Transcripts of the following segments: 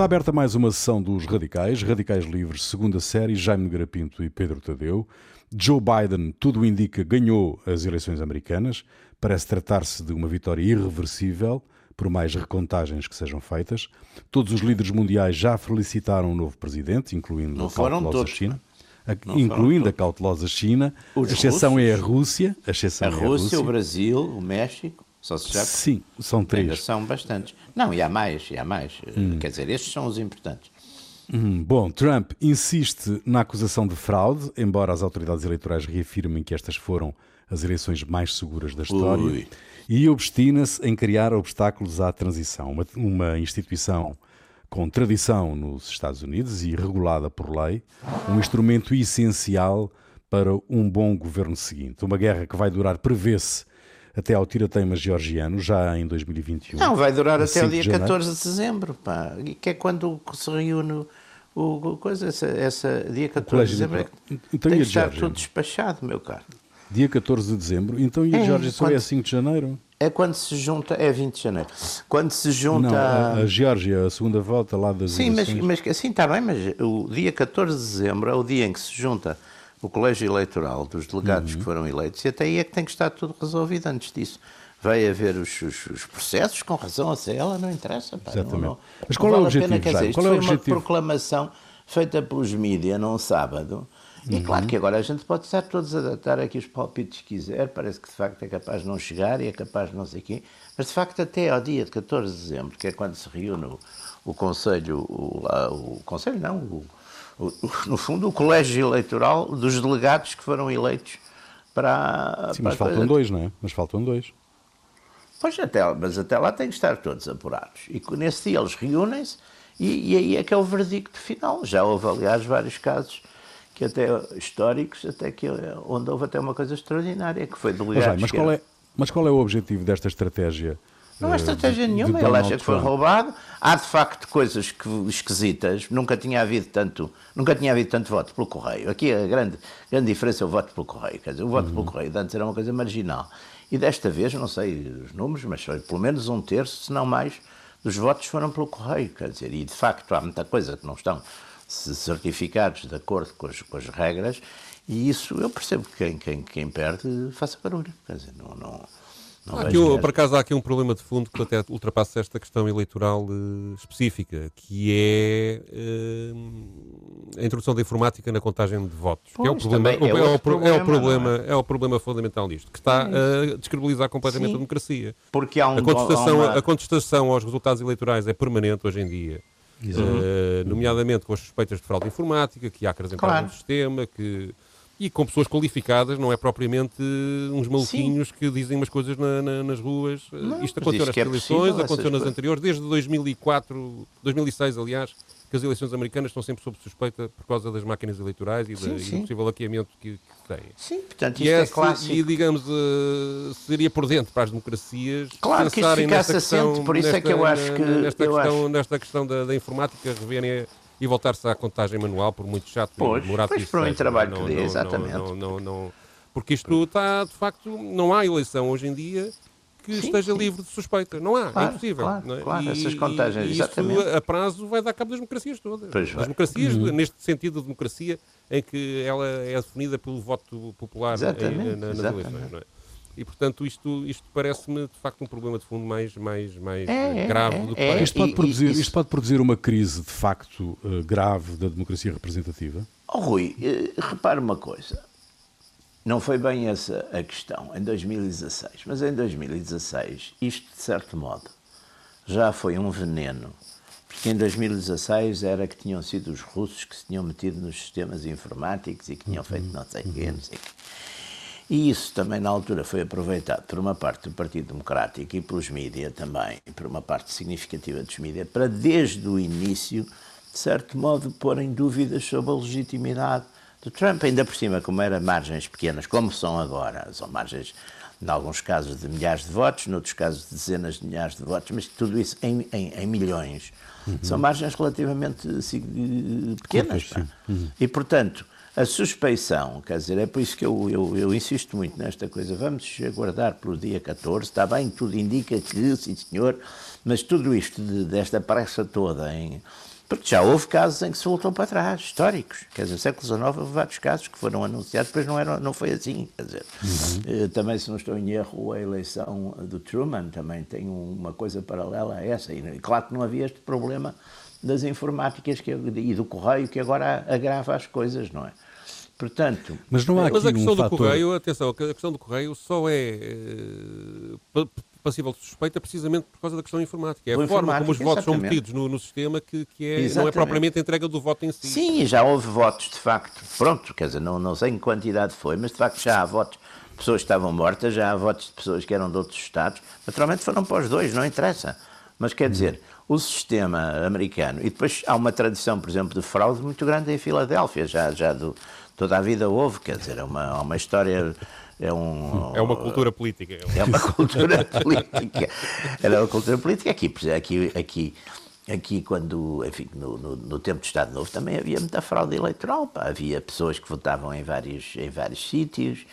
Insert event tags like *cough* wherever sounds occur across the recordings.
Está aberta mais uma sessão dos Radicais, Radicais Livres, segunda série, Jaime Nogueira Pinto e Pedro Tadeu. Joe Biden, tudo indica, ganhou as eleições americanas. Parece tratar-se de uma vitória irreversível, por mais recontagens que sejam feitas. Todos os líderes mundiais já felicitaram o novo presidente, incluindo Não a cautelosa todos, China. A- Não incluindo a cautelosa China. Os a exceção é a russos. Rússia. A, exceção A é Rússia, o Brasil, o México, só se já Sim, são ainda três. são bastantes. Não, e há mais, e há mais. Hum. Quer dizer, estes são os importantes. Hum, Bom, Trump insiste na acusação de fraude, embora as autoridades eleitorais reafirmem que estas foram as eleições mais seguras da história, Ui. e obstina-se em criar obstáculos à transição, uma, uma instituição com tradição nos Estados Unidos e regulada por lei, um instrumento essencial para um bom governo seguinte. Uma guerra que vai durar, prevê-se, até ao tirateima georgiano, já em 2021. Não, vai durar até o 5 de dia janeiro. 14 de dezembro, pá. Que é quando se reúne o, coisa, essa, essa dia 14 de dezembro. é eleitoral. que Então, tem que estar tudo despachado, meu caro. Dia 14 de dezembro. Então, e a É, Geórgia só é quando- a 5 de janeiro? É quando se junta, é 20 de janeiro. Quando se junta. Não, a, a Geórgia, a segunda volta lá das Sim, mas, mas assim está bem, mas o dia 14 de dezembro é o dia em que se junta o colégio eleitoral dos delegados Uhum. que foram eleitos e até aí é que tem que estar tudo resolvido antes disso. Vai haver os, os- os processos, com razão, a se ela não interessa. Pá, Exatamente. não- Mas não qual é o vale a pena, objetivo, quer dizer, Qual é o foi uma objetivo? proclamação feita pelos mídias num sábado. E Uhum. claro que agora a gente pode estar todos a dar aqui os palpites que quiser, parece que de facto é capaz de não chegar e é capaz de não sei o quê, mas de facto até ao dia de 14 de dezembro, que é quando se reúne o, o Conselho, o, o Conselho não, o, o- o- no fundo o Colégio Eleitoral dos delegados que foram eleitos para... Sim, mas para a faltam coisa. dois, não é? Mas faltam dois. Pois até, mas até lá têm que estar todos apurados. E nesse dia eles reúnem-se e, e aí é que é o verdicto final. Já houve, aliás, vários casos que até históricos, até que onde houve até uma coisa extraordinária, que foi Mas, delegados. Mas, que qual é, mas qual é o objetivo desta estratégia? Não há estratégia de- de nenhuma, ele Donald acha que foi roubado. Há de facto coisas que, esquisitas, nunca tinha havido tanto, nunca tinha havido tanto voto pelo correio. Aqui a grande, grande diferença é o voto pelo correio. Quer dizer, o voto Uhum. pelo correio de antes era uma coisa marginal. E desta vez, não sei os números, mas foi pelo menos um terço, se não mais, dos votos foram pelo correio. Quer dizer, e de facto há muita coisa que não estão certificados de acordo com as, com as regras, e isso eu percebo que quem, quem, quem perde faça barulho. Quer dizer, não. não aqui por acaso há aqui um problema de fundo que até ultrapassa esta questão eleitoral eh, específica, que é eh, a introdução da informática na contagem de votos. que é o Pois, problema, também é o- é, o, outro pro- é o problema, problema, não é o problema fundamental nisto, que está a descredibilizar completamente Sim. a democracia. Porque há um A contestação, há uma- a contestação aos resultados eleitorais é permanente hoje em dia. Eh, nomeadamente com as suspeitas de fraude informática, que há acrescentar Claro. no sistema, que, e com pessoas qualificadas, não é propriamente uns maluquinhos que dizem umas coisas na- na- nas ruas. Eh, Não, Isto mas aconteceu nas é eleições, aconteceu nas coisas. anteriores, desde 2004, 2006, aliás, que as eleições americanas estão sempre sob suspeita por causa das máquinas eleitorais e, da- Sim, e sim. do possível hackeamento que, que têm. Sim, portanto, E, isto é clássico. e digamos, eh, seria por dentro para as democracias Claro que pensarem ficasse nesta assente, por isso é que eu acho que- nesta, eu questão, acho- nesta questão da, da informática reverem e voltar-se à contagem manual, por muito chato Pois, e demorado pois que isso por um seja. trabalho Não- que dê, exatamente. não- não- não- porque isto está, de facto, não há eleição hoje em dia que Sim, esteja sim. livre de suspeita. Não há, é Claro, impossível. claro, não é? claro, E- essas contagens, e isto exatamente. a prazo vai dar cabo das democracias todas. Pois vai. democracias, Uhum. neste sentido de democracia, em que ela é definida pelo voto popular em- Exatamente, na- nas exatamente. eleições. Não é? E, portanto, isto, isto parece-me, de facto, um problema de fundo mais, mais, mais É, é, grave é, do que é. parece. Isto pode, E- e produzir, isto pode produzir uma crise de facto eh, grave da democracia representativa? Oh, Rui, eh, repare uma coisa. Não foi bem essa a questão em 2016, mas em 2016 isto, de certo modo, já foi um veneno. Porque em 2016 era que tinham sido os russos que se tinham metido nos sistemas informáticos e que tinham feito não sei o quê, não sei o quê. E isso também na altura foi aproveitado por uma parte do Partido Democrático e pelos mídias também, por uma parte significativa dos mídias, para desde o início, de certo modo, pôr em dúvidas sobre a legitimidade do Trump, ainda por cima, como eram margens pequenas, como são agora, são margens, em alguns casos, de milhares de votos, noutros casos, de dezenas de milhares de votos, mas tudo isso em, em- em milhões. São margens relativamente sig- pequenas. Curtas, pá. E, portanto, a suspeição, quer dizer, é por isso que eu, eu, eu insisto muito nesta coisa, vamos aguardar pelo dia 14, está bem, tudo indica que, sim senhor, mas tudo isto, de- desta pressa toda em, Porque já houve casos em que se voltou para trás, históricos. Quer dizer, no século XIX houve vários casos que foram anunciados, depois não, era, não foi assim. Quer dizer, uhum. também, se não estou em erro, a eleição do Truman também tem uma coisa paralela a essa. E claro que não havia este problema das informáticas que, e do correio que agora agrava as coisas, não é? Portanto, mas não há aqui mas a questão um do fator... correio, atenção, a questão do correio só é uh, passível de suspeita precisamente por causa da questão informática. É a forma como os votos são metidos no, no sistema que, que é, não é propriamente a entrega do voto em si. Sim, já houve votos de facto. Pronto, quer dizer, não, não sei em que quantidade foi, mas de facto já há votos de pessoas que estavam mortas, já há votos de pessoas que eram de outros estados. Naturalmente foram para os dois, não interessa. Mas quer dizer, o sistema americano, e depois há uma tradição, por exemplo, de fraude muito grande em Filadélfia, já, já do, toda a vida houve, quer dizer, é uma, uma história é, um, é uma cultura política. É uma cultura *laughs* política. Era uma cultura política. Aqui, aqui, aqui, aqui quando, enfim, no, no, no, tempo do Estado Novo também havia muita fraude eleitoral. Pá. Havia pessoas que votavam em vários, em vários sítios,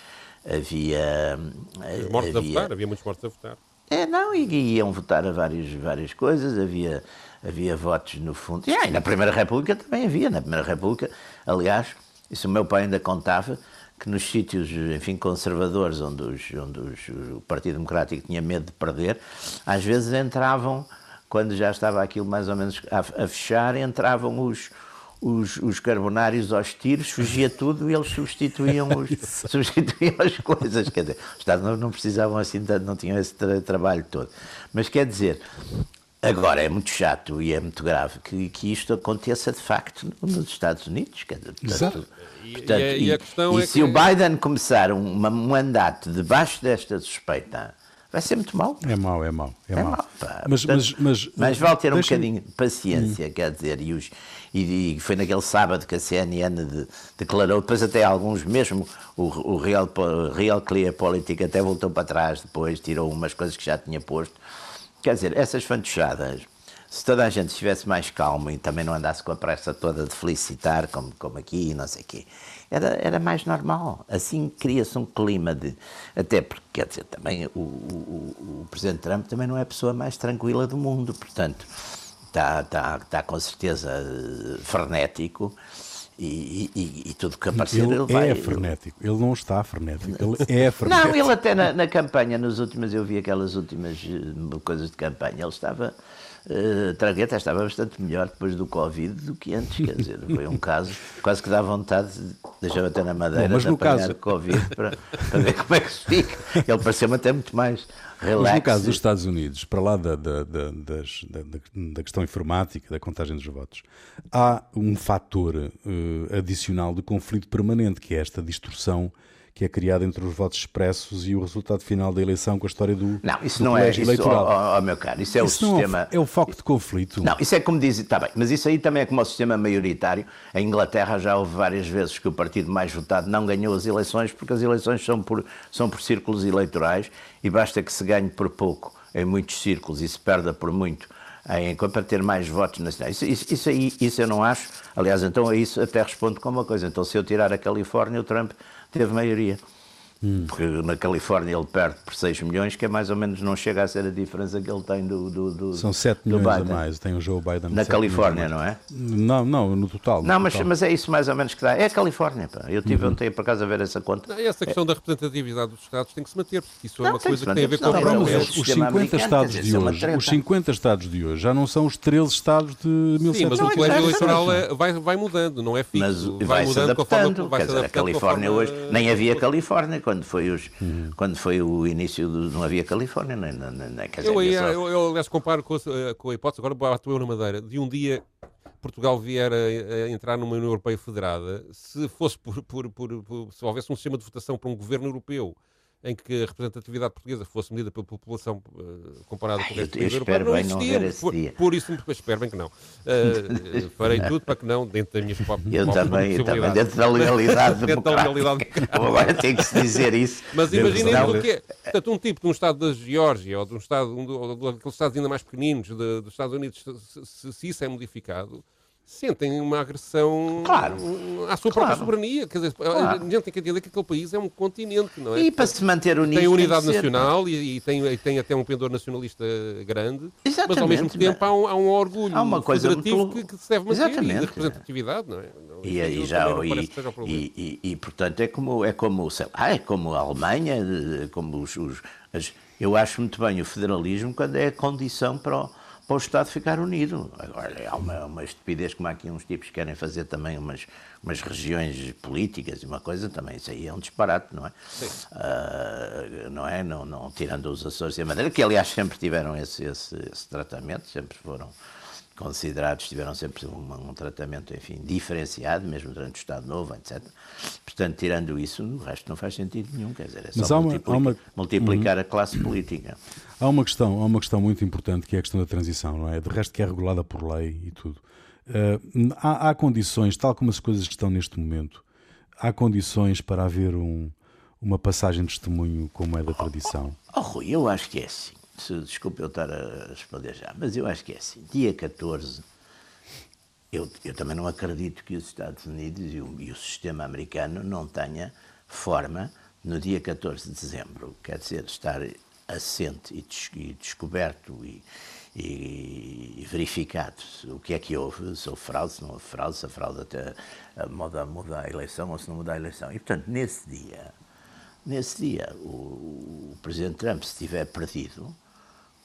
havia... Mortos havia, a votar, havia muitos mortos a votar. É, não, e iam votar a várias, várias coisas, havia, havia votos no fundo. E, ah, e na Primeira República também havia, na Primeira República, aliás, isso o meu pai ainda contava, que nos sítios, enfim, conservadores, onde, os, onde os, o Partido Democrático tinha medo de perder, às vezes entravam, quando já estava aquilo mais ou menos a, a fechar, entravam os, os, os, carbonários aos tiros, fugia tudo e eles substituíam, os, *laughs* substituíam as coisas. Quer dizer, os Estados não, não precisavam assim, não tinham esse tra trabalho todo. Mas quer dizer, Agora, é muito chato e é muito grave que, que isto aconteça de facto nos Estados Unidos. Quer dizer, portanto, portanto, e, e, e, e se que... o Biden começar um, um mandato debaixo desta suspeita, vai ser muito mau. É mau, é mau. É, é mau. mau mas, portanto, mas, mas, mas vale ter um bocadinho de paciência, hum. quer dizer, e, os, e, foi naquele sábado que a CNN de, declarou, depois até alguns, mesmo o, o Real, Real Clear Politics até voltou para trás depois, tirou umas coisas que já tinha posto Quer dizer, essas fantochadas, se toda a gente estivesse mais calmo e também não andasse com a pressa toda de felicitar, como, como aqui e não sei o quê, era, era mais normal. Assim cria-se um clima de. Até porque, quer dizer, também o, o, o Presidente Trump também não é a pessoa mais tranquila do mundo, portanto, está, está, está com certeza frenético e, e, e, tudo que aparecer ele, ele vai. é frenético, ele não está frenético, ele é frenético. Não, ele até na, na campanha, nos últimos, eu vi aquelas últimas uh, coisas de campanha, ele estava. Uh, Tragueta estava bastante melhor depois do Covid do que antes, quer dizer, foi um caso quase que dá vontade, deixava até na madeira Bom, mas de apanhar caso... Covid para, para ver como é que se fica. Ele pareceu-me até muito mais relax. Mas no caso dos Estados Unidos, para lá da, da, da, das, da, questão informática, da contagem dos votos, há um fator uh, adicional de conflito permanente, que é esta distorção que é criada entre os votos expressos e o resultado final da eleição com a história do Não, isso do não é isso, eleitoral. Oh, oh, meu caro, isso é isso o sistema... É o foco de conflito. Não, isso é como diz, está bem, mas isso aí também é como o sistema maioritário. Em Inglaterra já houve várias vezes que o partido mais votado não ganhou as eleições porque as eleições são por, são por círculos eleitorais e basta que se ganhe por pouco em muitos círculos e se perda por muito em, para ter mais votos nacionais. Isso, isso, isso, aí, isso eu não acho. Aliás, então a isso até respondo com uma coisa. Então, se eu tirar a Califórnia, o Trump teve maioria. Hum. Porque na Califórnia ele perde por 6 milhões, que é mais ou menos, não chega a ser a diferença que ele tem do, do, do São 7 milhões a mais, tem o Joe Biden. Na Califórnia, não é? Não, não, no total. No não, mas, mas é isso mais ou menos que dá. É a Califórnia, pá. Eu tive uhum. ontem por acaso a ver essa conta. Não, essa questão é. da representatividade dos Estados tem que se manter, porque isso é não, é uma coisa que tem a ver com não, o Os 50 Estados de hoje, os 50 Estados de hoje já não são os 13 Estados de 1700. Sim, mas o colégio eleitoral é, vai, vai mudando, não é fixo. Mas vai, mudando conforme vai Quer dizer, a Califórnia hoje, nem havia Califórnia quando foi os uhum. quando foi o início do. Não havia Califórnia, nem, nem, nem quer dizer, eu, ia, só... eu, eu, aliás, comparo com a, com a hipótese, agora bato eu na Madeira, de um dia Portugal vier a, a, entrar numa União Europeia federada, se fosse por, por, por, por, se houvesse um sistema de votação para um governo europeu em que a representatividade portuguesa fosse medida pela população uh, comparada com o resto do europeu, não existia. Por, por, isso, espero bem que não. Uh, *laughs* farei tudo para que não, dentro das minhas próprias Eu também, eu também, dentro da legalidade *laughs* dentro da legalidade Agora tem que se dizer isso. *laughs* Mas imaginem o que é. Portanto, um tipo de um Estado da Geórgia ou de um Estado, um, daqueles Estados ainda mais pequeninos de, dos Estados Unidos, se, se, se isso é modificado, sentem uma agressão Claro. à sua própria Claro. soberania. Quer dizer, Claro. a gente tem que entender que aquele país é um continente, não é? E para se manter unido. tem unidade ser- nacional e, e tem, e tem até um pendor nacionalista grande, mas ao Exatamente, mesmo tempo há um, há um orgulho Há uma coisa muito- que, que se deve manter e de Exatamente. representatividade, não é? Não, E, e já, e, e, e, e, portanto é como é como sei lá, é como a Alemanha, eh, como os, os- as- eu acho muito bem o federalismo quando é a condição para o, para o Estado ficar unido. Agora há uma, uma estupidez como há aqui uns tipos que querem fazer também umas, umas regiões políticas e uma coisa também isso aí é um disparate, não é? Ah, não é? Não, não tirando os Açores e a Madeira, que aliás sempre tiveram esse, esse, esse tratamento, sempre foram considerados, tiveram sempre um, um tratamento, enfim, diferenciado, mesmo durante o Estado Novo, etc. Portanto, tirando isso, o resto não faz sentido nenhum, quer dizer, é Mas só há uma- multiplica- há uma- Uhum. multiplicar a classe política. Há uma questão, há uma questão muito importante que é a questão da transição, não é? De resto que é regulada por lei e tudo. Eh, há, há condições, tal como as coisas que estão neste momento, há condições para haver um- uma passagem de testemunho como é da tradição. Oh, Rui, eu acho que é assim. Desculpe eu estar a responder já, mas eu acho que é assim. Dia 14, eu, eu também não acredito que os Estados Unidos e o, e o sistema americano não tenha forma, no dia 14 de dezembro, quer dizer, estar assente e, des- e descoberto e, e- e verificado o que é que houve, se houve fraude, se não houve fraude, se a fraude até eh, muda, muda a eleição ou se não muda a eleição. E, portanto, nesse dia, nesse dia, o, o Presidente Trump, se tiver perdido,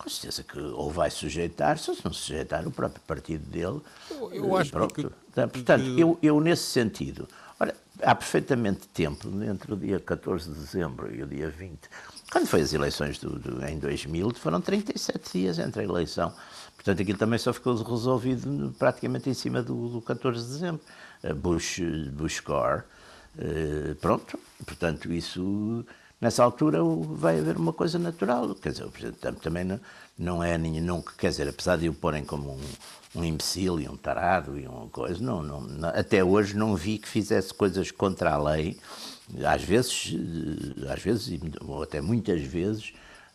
com certeza que ou vai sujeitar-se, ou se não sujeitar, o próprio partido dele. Eu- acho pronto. que- Portanto, que- eu, eu nesse sentido, ora, há perfeitamente tempo entre o dia 14 de dezembro e o dia 20. Quando foi as eleições do, do- em 2000, foram 37 dias entre a eleição. Portanto, aquilo também só ficou resolvido praticamente em cima do, do 14 de dezembro. Eh, Bush, Bush Gore, eh, pronto, portanto, isso, nessa altura vai haver uma coisa natural. Quer dizer, o Presidente Trump também não, não é nenhum, nunca, quer dizer, apesar de o porem como um, um imbecil e um tarado e uma coisa, não, não, não- até hoje não vi que fizesse coisas contra a lei. Às vezes, eh, às vezes, ou até muitas vezes,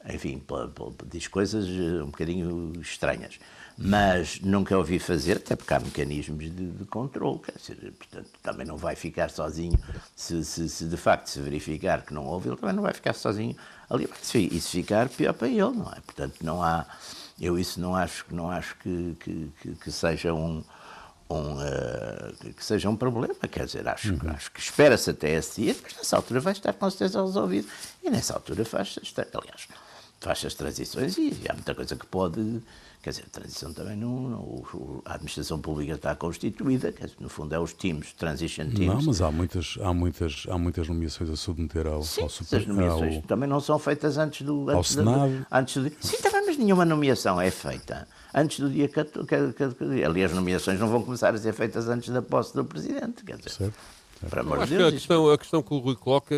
enfim, pela- pela- diz coisas eh, um bocadinho estranhas. Mas nunca ouvi fazer, até porque há mecanismos de, de controle, quer dizer, portanto, também não vai ficar sozinho, se, se- se de facto se verificar que não houve, ele também não vai ficar sozinho ali, e se ficar, pior para ele, não é? Portanto, não há, eu isso não acho, não acho que, que, que- que seja um, um, eh, que- seja um problema, quer dizer, acho, Uhum. acho que espera-se até esse dia, mas nessa altura vai estar com certeza resolvido, e nessa altura faz-se, aliás, faz as transições e há muita coisa que pode, quer dizer, a transição também não, não- a administração pública está constituída, quer dizer, no fundo é os teams, transition teams. Não, mas há muitas, há muitas, há muitas nomeações a submeter ao, Sim, ao as super, nomeações ao- também não são feitas antes do. ao Antes do- Senado. antes do, sim, também, mas nenhuma nomeação é feita antes do dia 14. que- que- que- Ali as nomeações não vão começar a ser feitas antes da posse do presidente. Quer dizer, Certo. Para amor de acho que a Deus. isso- questão, a questão que o Rui coloca eh,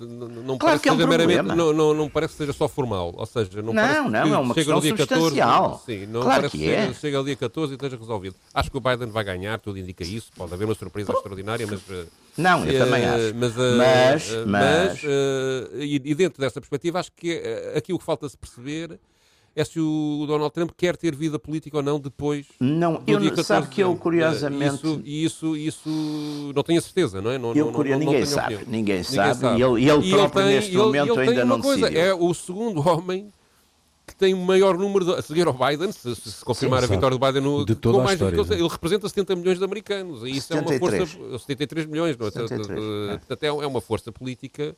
não, Claro parece que é um seja meramente, não, não, não parece que seja só formal. Ou seja, não, Não, parece não, que é uma chega questão dia 14, substancial. Sim, não Claro parece que que é. chega, ao dia 14 e esteja resolvido. Acho que o Biden vai ganhar, tudo indica isso. Pode haver uma surpresa extraordinária, mas. eh, Não, eu eh, também acho. Mas, eh, Mas- eh, mas- eh, e, e dentro dessa perspectiva, acho que eh, aqui o que falta-se perceber é se o Donald Trump quer ter vida política ou não depois. Não, do eu dia não- 14 sabe de que eu, curiosamente- Eh, Isso, isso, isso não tenho a certeza, não é? Não, Eu, não, não, ninguém sabe, opinião. ninguém sabe, e ele- e ele próprio neste ele- momento ele ainda tem não coisa, decidiu. É o segundo homem que tem o maior número, de, a seguir ao Biden, se, se- se confirmar Sim, a vitória do Biden, no, de toda mais história, ele, né? ele representa 70 milhões de americanos. E isso é uma 73. força. 73 milhões, não é? 73, é. Portanto, é, é uma força política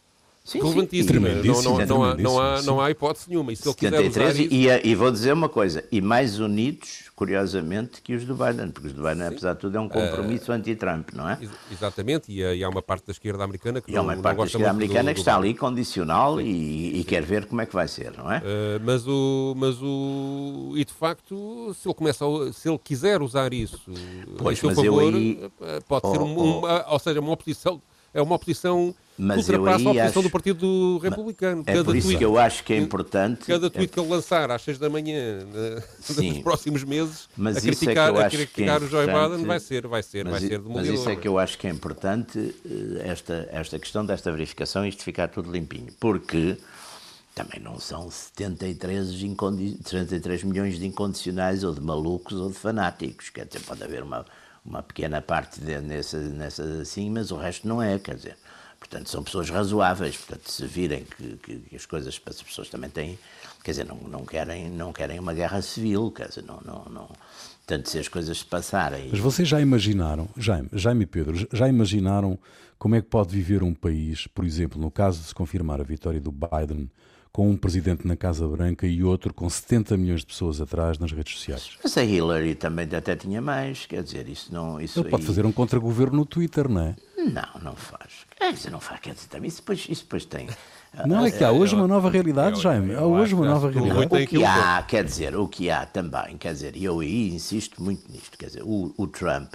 Sim, sim. relevantíssima. Não, não, não, há, não, há, não há hipótese nenhuma. E se ele quiser usar 73 isso, e, e, vou dizer uma coisa, e mais unidos, curiosamente, que os do Biden, porque os do Biden, apesar de tudo, é um compromisso anti-Trump, não é? Ex- Exatamente, e, há- e há uma parte da esquerda americana que E há não, uma parte da gosta esquerda americana do que está ali condicional e, e quer ver como é que vai ser, não é? Uh, mas o mas o e de facto se ele começa a- se ele quiser usar isso Pois, em seu mas eu favor aí- uh, pode ser Oh, um- oh. uma, ou seja uma oposição é uma oposição Mas eu ultrapassa a aí oposição acho- do Partido Republicano É por isso tweet, que eu acho que é importante. cada é- tweet que ele lançar às 6 da manhã né, *laughs* Sim. nos próximos meses Mas a isso é que criticar, eu a acho que é criticar o Joe importante. Biden vai ser vai ser vai ser i- mas demolidor isso é que eu acho que é importante, eh, esta, esta questão desta verificação, isto ficar tudo limpinho. Porque também não são 73, 73 milhões de incondicionais ou de malucos ou de fanáticos. Quer dizer, pode haver uma, uma pequena parte de, nessa, nessa assim, mas o resto não é, quer dizer. Portanto, são pessoas razoáveis. Portanto, se virem que, que, que as coisas, as pessoas também têm, quer dizer, não, não, querem, não querem uma guerra civil, quer dizer, não, não, não, Portanto, se as coisas se passarem. Mas vocês já imaginaram, Jaime, Jaime e Pedro, já imaginaram como é que pode viver um país, por exemplo, no caso de se confirmar a vitória do Biden, com um presidente na Casa Branca e outro com 70 milhões de pessoas atrás nas redes sociais? Mas a Hillary também até tinha mais, quer dizer, isso não. Isso Ele aí... pode fazer um contra-governo no Twitter, não é? Não, não faz. Quer dizer, não faz, quer dizer, também isso depois, isso depois tem. Não, é que há hoje uma nova realidade, Jaime. Há hoje uma nova realidade. O que há, quer dizer, o que há também, quer dizer, e eu aí insisto muito nisto, quer dizer, o, o Trump,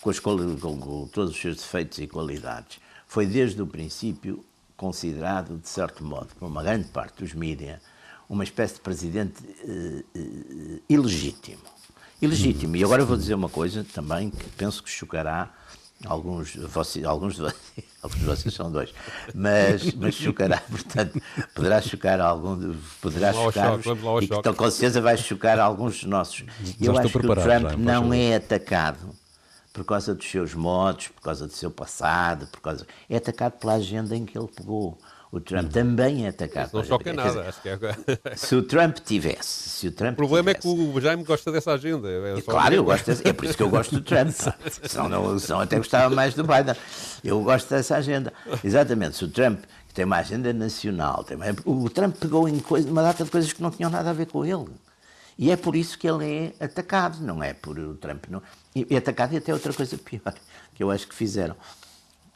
com, as, com, com todos os seus defeitos e qualidades, foi desde o princípio considerado, de certo modo, por uma grande parte dos mídias, uma espécie de presidente uh, uh, ilegítimo. Ilegítimo. E agora eu vou dizer uma coisa também que penso que chocará Alguns, vocês, alguns, de vocês, *laughs* alguns de vocês são dois, mas, mas chocará, *laughs* portanto, poderá chocar algum, poderá chocar, e que, então, com certeza vai chocar alguns dos nossos. Já eu acho que o Trump já, não é atacado por causa dos seus modos, por causa do seu passado, por causa é atacado pela agenda em que ele pegou. O Trump também é atacado. Isso não choca nada. Acho que é... Se o Trump tivesse. Se o, Trump o problema tivesse, é que o Jaime gosta dessa agenda. É claro, eu gosto dessa, é por isso que eu gosto do Trump. senão, não, senão até gostava mais do Biden. Eu gosto dessa agenda. Exatamente. Se o Trump que tem uma agenda nacional, tem uma, o Trump pegou em coisa, uma data de coisas que não tinham nada a ver com ele. E é por isso que ele é atacado, não é por o Trump. Não, é atacado e até outra coisa pior, que eu acho que fizeram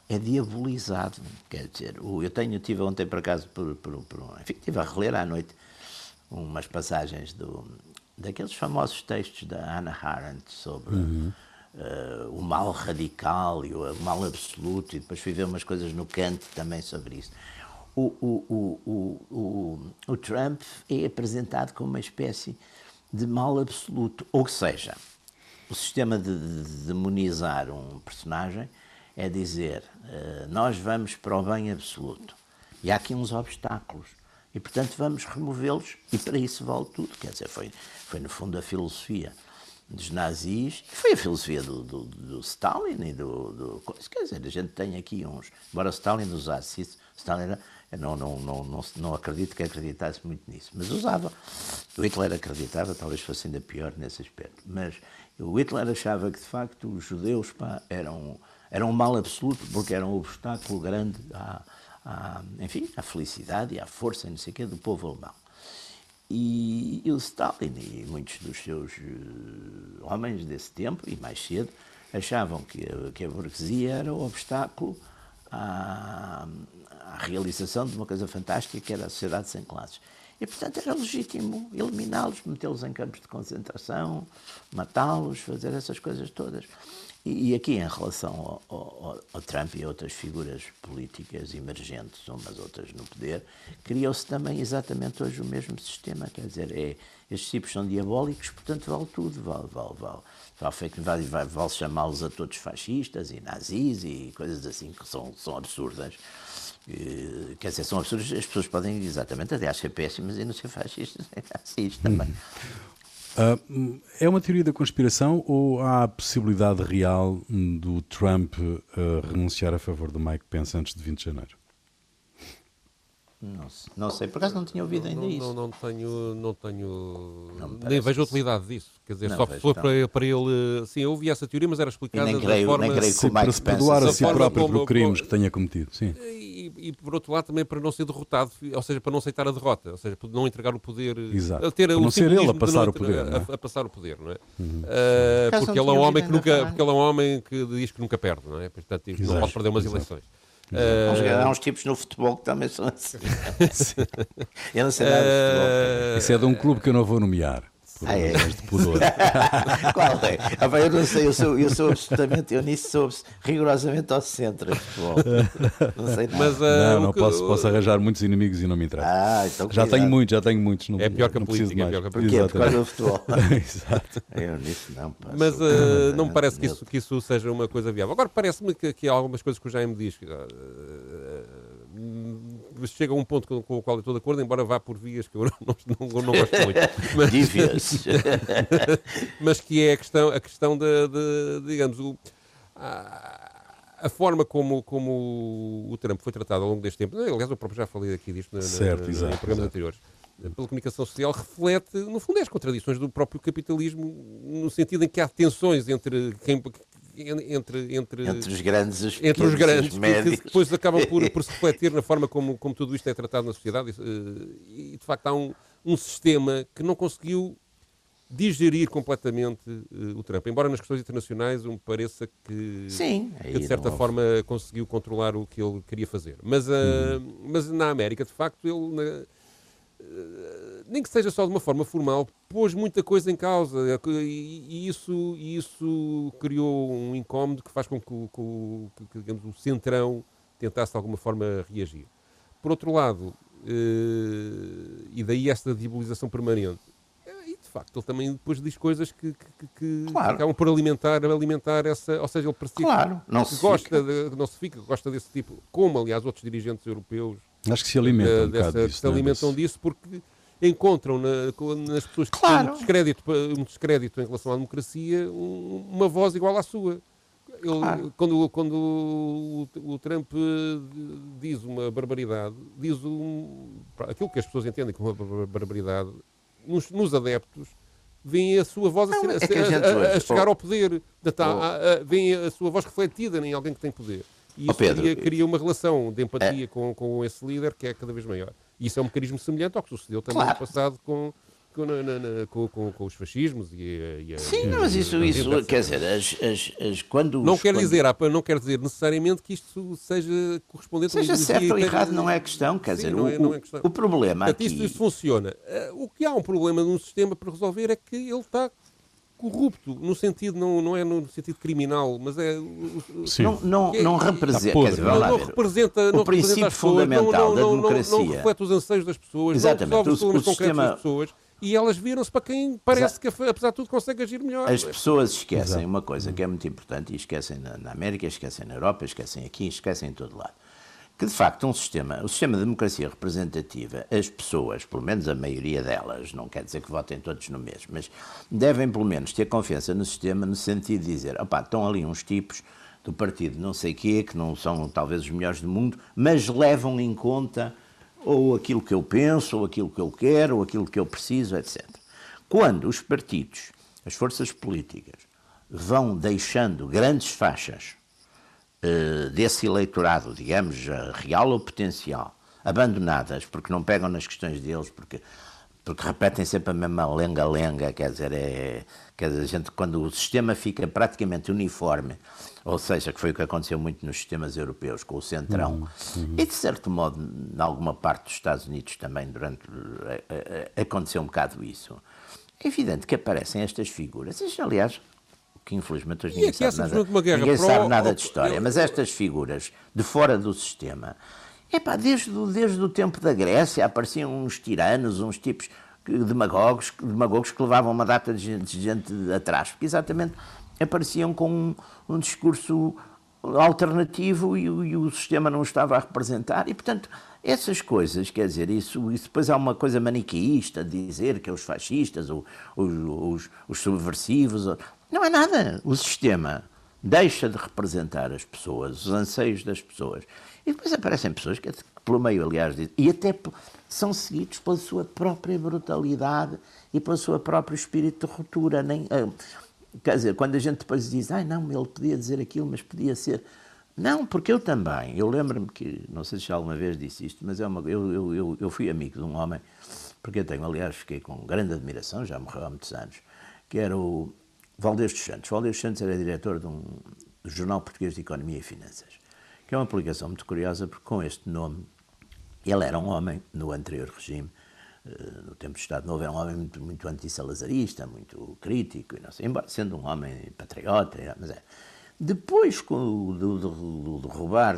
é diabolizado. Quer dizer, eu tenho, tive ontem por acaso, por, por, por, enfim, estive a reler à noite umas passagens do, daqueles famosos textos da Hannah Arendt sobre uhum. uh, o mal radical e o mal absoluto, e depois fui ver umas coisas no Kant também sobre isso. O, o, o, o, Trump é apresentado como uma espécie de mal absoluto, ou seja, o sistema de, de demonizar um personagem é dizer, uh, nós vamos para o bem absoluto. E há aqui uns obstáculos. E, portanto, vamos removê-los e para isso vale tudo. Quer dizer, foi, foi no fundo a filosofia dos nazis, foi a filosofia do, do, do Stalin e do, do, Quer dizer, a gente tem aqui uns. Embora Stalin usasse isso, Stalin era, não, não, não, não, não acredito que acreditasse muito nisso, mas usava. O Hitler acreditava, talvez fosse ainda pior nesse aspecto. Mas o Hitler achava que, de facto, os judeus pá, eram era um mal absoluto, porque era um obstáculo grande à, à, enfim, à felicidade e à força não sei quê, do povo alemão. E, e o Stalin e muitos dos seus uh, homens desse tempo, e mais cedo, achavam que, que a burguesia era o obstáculo à, à realização de uma coisa fantástica que era a sociedade sem classes. E, portanto, era legítimo eliminá-los, metê-los em campos de concentração, matá-los, fazer essas coisas todas. E, aqui, em relação ao, ao, ao, Trump e outras figuras políticas emergentes, umas outras no poder, criou-se também exatamente hoje o mesmo sistema. Quer dizer, é, estes tipos são diabólicos, portanto vale tudo. Vale, vale, vale. Vale, vale, vale, vale chamá-los a todos fascistas e nazis e coisas assim que são, são absurdas. E, quer dizer, são absurdas. As pessoas podem, exatamente, até ser péssimas e não ser fascistas *laughs* nem nazis também. *laughs* Uh, é uma teoria da conspiração ou há a possibilidade real do Trump uh, renunciar a favor do Mike Pence antes de 20 de janeiro? Não, não sei, por acaso não tinha ouvido ainda não, isso. Não, não tenho, não tenho não nem vejo a utilidade disso. Quer dizer, só se for para, para ele. Sim, eu ouvi essa teoria, mas era explicada nem creio, da forma. Nem creio que o Mike para se perdoar a si próprio por crimes que tenha cometido. Sim. E, e, por outro lado também para não ser derrotado, ou seja, para não aceitar a derrota, ou seja, para não entregar o poder. Exato. A ter para não ser ele a passar não, o poder. A, a, a, passar o poder, não é? Uhum. Uh, porque ele é um homem que nunca, porque ele é um homem que diz que nunca perde, não é? Portanto, não pode perder umas Exato. eleições. Uh... Há uns tipos no futebol que também são assim. *laughs* eu não sei nada de futebol. Isso é de um clube que eu não vou nomear. Ah, é? de pudor. *laughs* Qual é? Ah, eu não sei, eu sou, eu sou absolutamente, eu nisso sou rigorosamente ao centro de futebol. Não sei nada. Mas, uh, não, não que, posso, posso arranjar muitos inimigos e não me interessa. Ah, então já tenho muitos, já tenho muitos. Não, é pior que a política, é pior que a política. Por causa do futebol. *laughs* Exato. Eu nisso não passo. Mas uh, não me parece que isso, que isso seja uma coisa viável. Agora parece-me que, que há algumas coisas que o Jaime diz. Uh, chega a um ponto com, o qual eu estou de acordo, embora vá por vias que eu *laughs* não, não, não gosto muito. *laughs* Mas, *laughs* mas que é a questão, a questão de, de digamos, o, a, a, forma como, como o Trump foi tratado ao longo deste tempo. Aliás, eu próprio já falei aqui disto na, certo, na, exato, em programas exato. anteriores pela comunicação social reflete, no fundo, as contradições do próprio capitalismo, no sentido em que há tensões entre quem, entre, entre, entre os grandes os entre os grandes, os que, que, depois acabam por, *laughs* por se refletir na forma como, como tudo isto é tratado na sociedade. E, de facto, há um, um sistema que não conseguiu digerir completamente uh, o Trump. Embora nas questões internacionais me pareça que, Sim, que de certa forma conseguiu controlar o que ele queria fazer. Mas, uh, hum. mas na América, de facto, ele... Na, nem que seja só de uma forma formal, pôs muita coisa em causa e, isso, isso criou um incómodo que faz com que, que, que digamos, o centrão tentasse de alguma forma reagir. Por outro lado, e daí esta diabolização permanente, e de facto ele também depois diz coisas que, que claro. acabam por alimentar, alimentar essa, ou seja, ele parece claro, não se gosta, fica. de, não se fica, gosta desse tipo, como aliás outros dirigentes europeus Acho que se alimentam, um dessa, disso, se alimentam disso porque encontram na, nas pessoas que claro. têm um descrédito, um descrédito em relação à democracia uma voz igual à sua. Ele, claro. Quando, quando o, o, Trump diz uma barbaridade, diz um, aquilo que as pessoas entendem como uma barbaridade, nos, nos adeptos, vem a sua voz Não, a, é a, a, a, chegar oh, ao poder, oh, vem a sua voz refletida em alguém que tem poder. E isso oh, Pedro, cria, cria, uma relação de empatia é. com, com esse líder que é cada vez maior. E isso é um mecanismo semelhante ao que sucedeu também claro. no passado com, com, na, na, com, com, com, os fascismos e, e Sim, não, mas isso, isso quer dizer, as, as, as, quando... Não quer, quando... dizer, não quer dizer necessariamente que isto seja correspondente seja certo ou errado, não é questão, quer Sim, dizer, não o, é, não é questão. o problema Portanto, aqui... Isso, isso funciona. O que há um problema num sistema para resolver é que ele está corrupto, no sentido, não, não é no sentido criminal, mas é. Sim. Não, não, não representa. Quer dizer, não, não representa. O não princípio representa fundamental não, da democracia. Não, reflete os anseios das pessoas, Exatamente. não resolve os problemas o concretos sistema... das pessoas e elas viram-se para quem parece que, apesar de tudo, consegue agir melhor. As pessoas esquecem Exato. uma coisa que é muito importante, e esquecem na, na América, esquecem na Europa, esquecem aqui, esquecem em todo lado que de facto um sistema, o sistema de democracia representativa, as pessoas, pelo menos a maioria delas, não quer dizer que votem todos no mesmo, mas devem pelo menos ter confiança no sistema no sentido de dizer, opá, estão ali uns tipos do partido não sei quê, que não são talvez os melhores do mundo, mas levam em conta ou aquilo que eu penso, ou aquilo que eu quero, ou aquilo que eu preciso, etc. Quando os partidos, as forças políticas, vão deixando grandes faixas desse eleitorado, digamos, real ou potencial, abandonadas porque não pegam nas questões deles, porque, porque repetem sempre a mesma lenga-lenga, quer dizer, é, quer dizer, a gente, quando o sistema fica praticamente uniforme, ou seja, que foi o que aconteceu muito nos sistemas europeus, com o centrão, uhum, uhum. e de certo modo, em alguma parte dos Estados Unidos também, durante, aconteceu um bocado isso. É evidente que aparecem estas figuras, aliás, que infelizmente hoje ninguém, sabe nada, ninguém pro... sabe nada de história, mas estas figuras de fora do sistema, epá, desde, desde o tempo da Grécia apareciam uns tiranos, uns tipos demagogos, demagogos que levavam uma data de gente, de gente atrás, porque exatamente apareciam com um, um discurso alternativo e, e, o sistema não estava a representar e, portanto, essas coisas, quer dizer, isso, isso depois há uma coisa maniqueísta de dizer que é os fascistas, ou, os, os, os subversivos, não é nada. O sistema deixa de representar as pessoas, os anseios das pessoas. E depois aparecem pessoas que, pelo meio, aliás, e até são seguidos pela sua própria brutalidade e pelo seu próprio espírito de ruptura. Nem, quer dizer, quando a gente depois diz, ai não, ele podia dizer aquilo, mas podia ser. Não, porque eu também. Eu lembro-me que, não sei se já alguma vez disse isto, mas é uma, eu, eu, eu, eu fui amigo de um homem, porque eu tenho, aliás, fiquei com grande admiração, já morreu há muitos anos, que era o Valdez dos Santos. Valdez dos Santos era diretor de um, do Jornal Português de Economia e Finanças, que é uma publicação muito curiosa, porque com este nome, ele era um homem, no anterior regime, no tempo do Estado Novo, era um homem muito, muito anti-salazarista, muito crítico, e não sei, embora sendo um homem patriota, mas é. Depois, com do, do, do, roubar,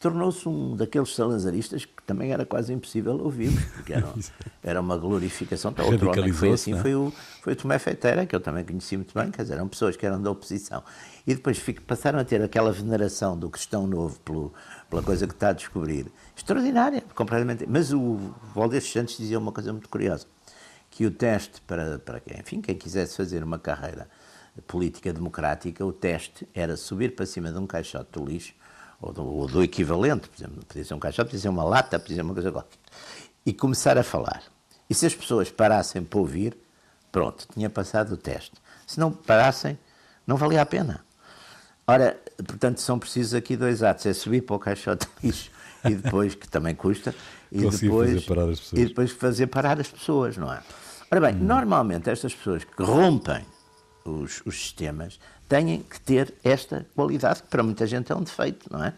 tornou-se um daqueles salazaristas que também era quase impossível ouvir, porque era, *laughs* era uma glorificação. Outro homem que foi assim é? foi, o, foi o Tomé Feiteira, que eu também conheci muito bem, quer dizer, eram pessoas que eram da oposição. E depois passaram a ter aquela veneração do cristão novo pelo, pela coisa que está a descobrir. Extraordinária, completamente. Mas o Valdez Santos dizia uma coisa muito curiosa, que o teste para, para quem, enfim, quem quisesse fazer uma carreira política democrática, o teste era subir para cima de um caixote do lixo, ou do, ou do equivalente, por exemplo, podia ser um caixote, podia ser uma lata, podia ser uma coisa qualquer, e começar a falar. E se as pessoas parassem para ouvir, pronto, tinha passado o teste. Se não parassem, não valia a pena. Ora, portanto, são precisos aqui dois atos: é subir para o caixote de lixo e depois, que também custa, e depois, e depois fazer parar as pessoas, não é? Ora bem, hum. normalmente estas pessoas que rompem os, os, sistemas têm que ter esta qualidade, que para muita gente é um defeito, não é?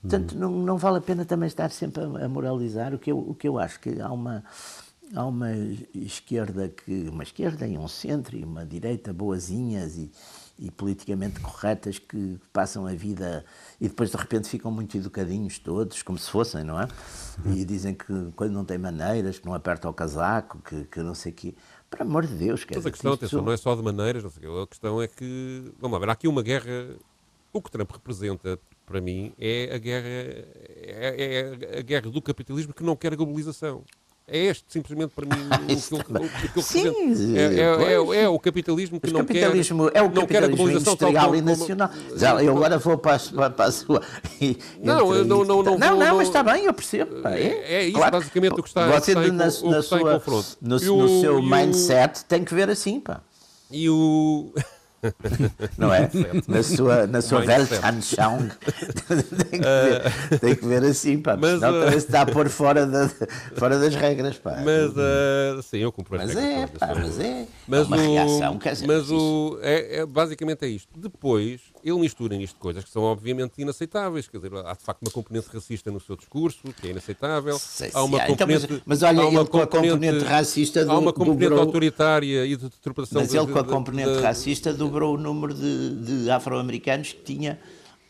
Portanto, não, não vale a pena também estar sempre a, a, moralizar. O que, eu, o que eu acho que há uma, há uma esquerda que uma esquerda e um centro e uma direita boazinhas e, e politicamente corretas que passam a vida e depois de repente ficam muito educadinhos todos, como se fossem, não é? E dizem que quando não tem maneiras, que não aperta o casaco, que, que não sei o quê. Por amor de Deus, quer Mas a questão, atenção, não é só de maneiras, não sei, a questão é que, vamos lá ver, há aqui uma guerra, o que Trump representa, para mim, é a guerra, é, é a guerra do capitalismo que não quer a globalização. É este, simplesmente, para mim, *laughs* o que Sim, é, é, é, é, o capitalismo que não capitalismo, quer, é o globalização industrial e nacional. Já, eu agora vou para a, para a sua... *laughs* Não, não, não, não, não, não, mas está bem, eu percebo. É, é isso, basicamente, o que está, Você, na, sua, no seu mindset, tem que ver assim, pá. E o... *laughs* não é? Na sua, na sua Weltanschauung *laughs* tem, que ver, tem que ver assim, pá, mas, senão uh, também se está a pôr fora, da, fora das regras, pá. Mas, uh, sim, eu compro mas é, pá, mas é, mas é uma o, reação, quer dizer, mas o, é, é, basicamente é isto. Depois, ele mistura nisto coisas que são obviamente inaceitáveis, quer dizer, há de facto uma componente racista no seu discurso, que é inaceitável. Sei, há uma então, componente, mas, mas, olha, ele com a componente racista do, Há uma componente dobrou, autoritária e de deturpação. Mas ele com a componente de, racista dobrou o número de, de afro-americanos que tinha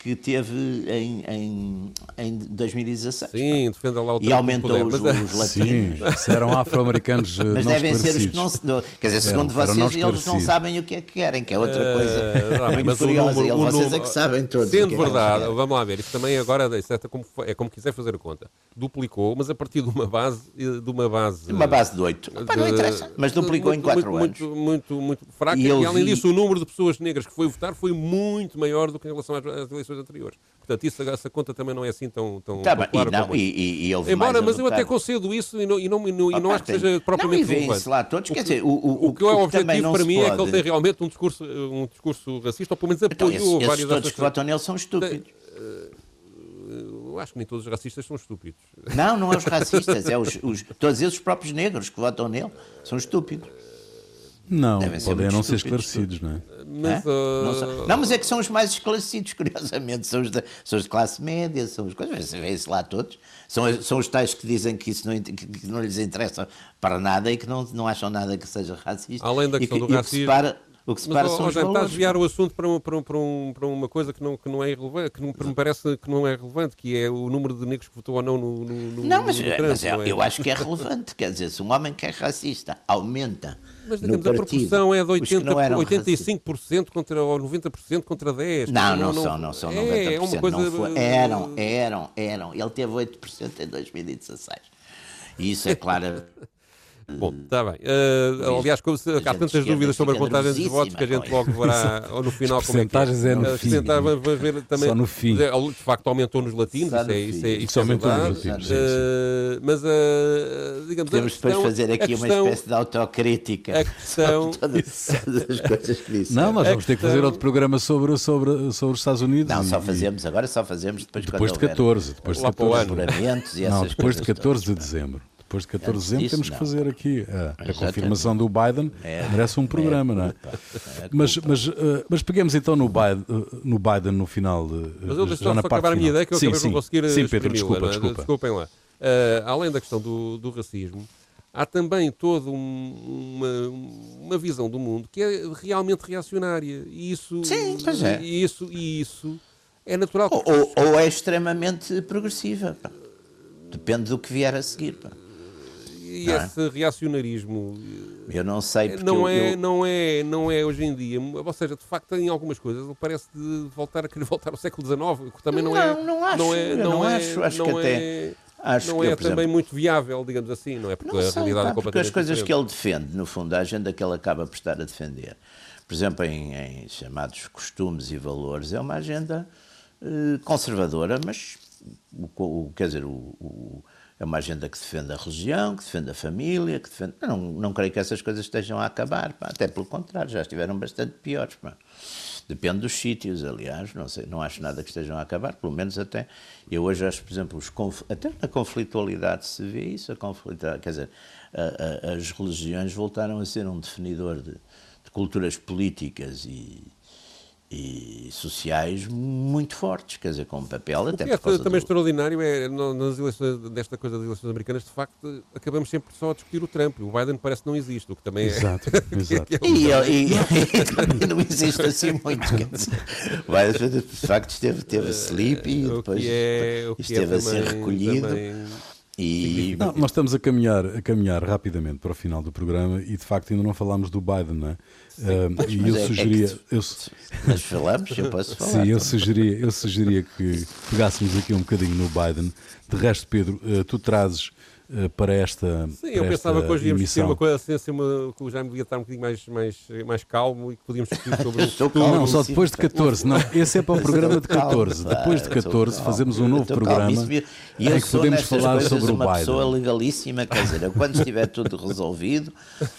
que teve em, em, em 2016. Sim, defenda lá o E aumentou os, os latinos. Sim, eram afro-americanos eh, Mas devem ser os que não se... Quer dizer, segundo vocês, eles não sabem o que é que querem, que é outra uh, coisa *laughs* não, muito curiosa. Número, vocês número, é que sabem todos. Sendo é verdade, vamos lá ver, isso também agora é, como, é como quiser fazer a conta. Duplicou, mas a partir de uma base... De uma base, uma base de 8. De, não interessa, mas duplicou muito, em 4 anos. Muito, muito, muito fraca. E, e além vi... disso, o número de pessoas negras que foi votar foi muito maior do que em relação às eleições eleições anteriores. Portanto, isso, essa conta também não é assim tão, tão, tá tão clara. E, não, e, e, e Embora, mas eu até concedo isso e não, e não, e não, e não acho que seja propriamente não, relevante. lá todos, quer dizer, o, o, o que é o objetivo para mim pode... é que ele tem realmente um discurso, um discurso racista, ou pelo menos então, apoiou então, várias todos que votam nele são estúpidos. Eu acho que nem todos os racistas são estúpidos. Não, não é os *laughs* racistas, é os, os, todos esses próprios negros que votam nele são estúpidos. Não, podem não ser esclarecidos, não é? Mas, uh... não, são, não, mas é que são os mais esclarecidos, *laughs* curiosamente. São os, de, são os de classe média, são os coisas, vê-se lá todos. São, são os tais que dizem que isso não, que, que não lhes interessa para nada e que não, não acham nada que seja racista. Além da questão e, do racismo. O que separa Mas, oh, valores. Está a desviar o assunto para, uma, para, um, para, um, para uma coisa que não, que não é irrelevante, que, não, que me parece que não é relevante, que é o número de negros que votou ou não no, no, Não, mas, no mas é, eu acho que é relevante. Quer dizer, se um homem que é racista aumenta mas digamos, a proporção é de 80, 85% contra, ou 90% contra 10%. Não, não, não, são, não são 90%. É, é uma coisa... Não foi, eram, eram, eram. Ele teve 8% em 2016. E isso é claro. Bom, está bem. Uh, aliás, como se, há tantas dúvidas sobre a contagem dos votos que a gente logo verá ou no final como é que é. é no fim. Vamos ver também. Só no fim. De facto, aumentou nos latinos, isso é, isso é, isso é aumentou nos latinos. Uh, mas, uh, digamos, Podemos depois fazer aqui questão, uma espécie de autocrítica. A questão. *laughs* todas, todas as coisas que disse. Não, nós vamos ter que fazer outro programa sobre, sobre, sobre os Estados Unidos. Não, só fazemos, agora só fazemos depois, depois de 14. Depois de 14. Não, depois de 14 de dezembro. Depois de 14 de dezembro temos que fazer aqui a, a confirmação do Biden. É, merece um programa, é, não é? é mas, mas, uh, mas peguemos então no Biden, uh, no, Biden no final. Uh, mas eu deixo só acabar a minha ideia que eu sim, acabei sim. não conseguir Sim, Pedro, desculpa, desculpa. Desculpem lá. além da questão do, do racismo, há também toda um, uma, uma visão do mundo que é realmente reacionária. E isso, Sim, pois é. E isso, e isso é natural. Ou, ou, ou é extremamente progressiva. Pá. Depende do que vier a seguir. Pá. E não é? esse reacionarismo Eu não sei porque não é, eu- não, é, não é hoje em dia. Ou seja, de facto, em algumas coisas ele parece de voltar a querer *laughs* voltar ao século XIX, que também não, é. Não, não acho, é, eu não não é, acho, acho não que é, até- acho não que é eu, também exemplo- muito viável, digamos assim, não é? Porque Não a sei, realidade pá, é porque completamente as coisas que diferente. ele defende, no fundo, a agenda que ele acaba por estar a defender, por exemplo, em, em chamados costumes e valores, é uma agenda eh, conservadora, mas o, o- quer dizer, o, o- é uma agenda que defende a religião, que defende a família, que defende. Não, não creio que essas coisas estejam a acabar, pá, até pelo contrário, já estiveram bastante piores. pá. Depende dos sítios, aliás, não sei, não acho nada que estejam a acabar, pelo menos até. Eu hoje acho, por exemplo, conf- até na conflitualidade se vê isso, a conflitualidade, quer dizer, a- a- as religiões voltaram a ser um definidor de, de culturas políticas e, e sociais muito fortes, quer dizer, com papel O até que é por causa também do- extraordinário é, nas eleições, desta coisa das eleições americanas, de facto, acabamos sempre só a discutir o Trump. O Biden parece que não existe, o que também é. Exato, *laughs* exato. é um- E, e- *laughs* e também não existe assim muito, quer dizer, vai, de facto esteve, esteve sleepy e o depois é, o é esteve a ser também- recolhido também- e Não, nós estamos a caminhar, a caminhar rapidamente para o final do programa e de facto ainda não falámos do Biden, não é? Ah, e mas eu é- é sugeria, tu- eu, mas falamos, eu posso falar. *laughs* sim, eu sugeria, eu sugeria que pegássemos aqui um bocadinho no Biden. De resto, Pedro, ah, tu trazes para esta, Sim, para eu pensava esta que hoje íamos emissão- uma coisa assim, assim uma, que o Jaime devia estar um bocadinho mais, mais, mais calmo e que podíamos discutir *laughs* sobre Eu o calmo. Não, só depois de tá. 14. Não, esse é para o programa de Estou calmo, 14. pá, Depois de estou 14 calmo. fazemos um Eu novo programa E em eu que sou podemos falar sobre o uma pessoa Biden. legalíssima, quer dizer, eu quando estiver tudo resolvido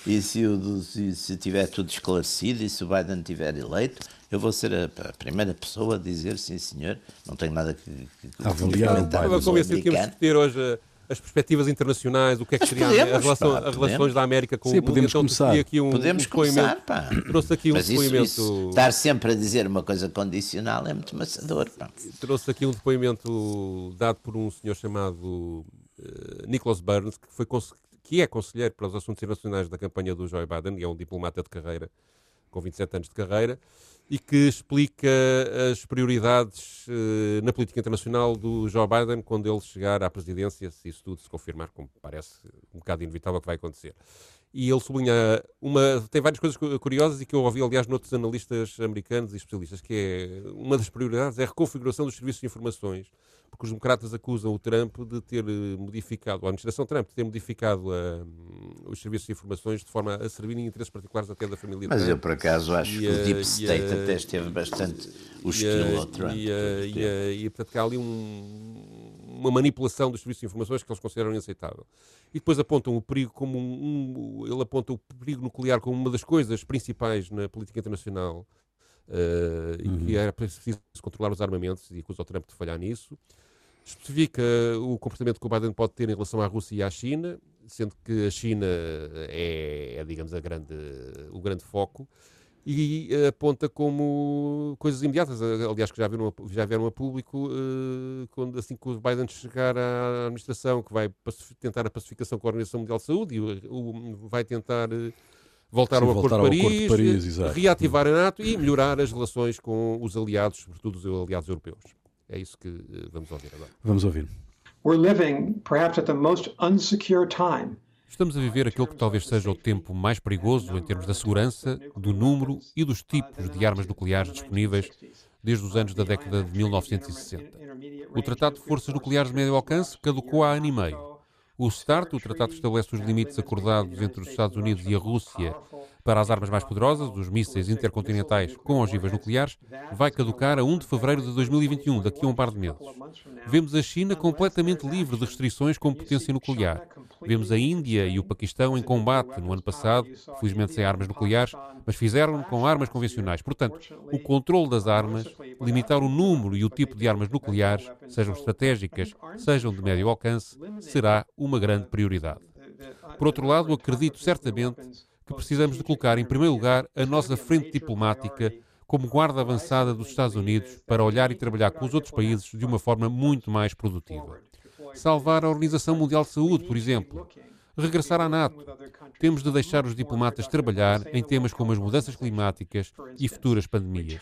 e se, o- se, se tiver tudo esclarecido e se o Biden estiver eleito, eu vou ser a, a primeira pessoa a dizer sim senhor, não tenho nada que, que, que Avaliar o Biden. Estava sou convencido que íamos discutir hoje as perspectivas internacionais, o que é que seria a- podemos, a relação, pá, as podemos. relações da América com Sim, o mundo. podemos então, começar. trouxe aqui um, Podemos um depoimento, começar, pá. Trouxe aqui um Mas isso, depoimento. isso, estar sempre a dizer uma coisa condicional é muito maçador, pá. Trouxe aqui um depoimento dado por um senhor chamado eh, Nicholas Burns, que, foi que é conselheiro para os assuntos internacionais da campanha do Joe Biden, e é um diplomata de carreira, com 27 anos de carreira, e que explica as prioridades eh, na política internacional do Joe Biden quando ele chegar à presidência, se isso tudo se confirmar, como parece um bocado inevitável que vai acontecer. E ele sublinha uma. Tem várias coisas cu- curiosas e que eu ouvi, aliás, noutros analistas americanos e especialistas, que é uma das prioridades é a reconfiguração dos serviços de informações, porque os democratas acusam o Trump de ter eh, modificado, a administração Trump, de ter modificado ah, os serviços de informações de forma a servirem interesses particulares até da família Mas eu, Trump. por acaso, acho E, que o eh, Deep State eh, até esteve bastante o estilo eh, ao Trump. E, eh, e, eh, e, portanto, há ali um- uma manipulação dos serviços de informações que eles consideram inaceitável. E depois apontam o perigo como um, um- ele aponta o perigo nuclear como uma das coisas principais na política internacional eh, e que era preciso controlar os armamentos e acusa o Trump de falhar nisso. Especifica o comportamento que o Biden pode ter em relação à Rússia e à China, sendo que a China é, é, digamos, a grande, o grande foco e eh, aponta como coisas imediatas, eh, aliás, que já vieram a, já vieram a público, eh, quando, assim que o Biden chegar à administração, que vai tentar a pacificação com a Organização Mundial de Saúde e o- vai tentar eh, voltar Sim, ao Acordo voltar de ao Acordo de Paris, Paris, eh, reativar a NATO e melhorar as relações com os aliados, sobretudo os aliados europeus. É isso que eh, vamos ouvir agora. Vamos ouvir. We're living perhaps at the most unsecure time Estamos a viver aquele que talvez seja o tempo mais perigoso em termos da segurança, do número e dos tipos de armas nucleares disponíveis desde os anos da década de 1960. O Tratado de Forças Nucleares de Médio Alcance caducou há ano e meio. O START, o tratado que estabelece os limites acordados entre os Estados Unidos e a Rússia para as armas mais poderosas, os mísseis intercontinentais com ogivas nucleares, vai caducar a 1 de fevereiro de 2021, daqui a um par de meses. Vemos a China completamente livre de restrições com potência nuclear. Vemos a Índia e o Paquistão em combate no ano passado, felizmente sem armas nucleares, mas fizeram com armas convencionais. Portanto, o controle das armas, limitar o número e o tipo de armas nucleares, sejam estratégicas, sejam de médio alcance, será uma grande prioridade. Por outro lado, acredito certamente que precisamos de colocar em primeiro lugar a nossa frente diplomática como guarda avançada dos Estados Unidos para olhar e trabalhar com os outros países de uma forma muito mais produtiva. Salvar a Organização Mundial de Saúde, por exemplo. regressar à NATO. Temos de deixar os diplomatas trabalhar em temas como as mudanças climáticas e futuras pandemias.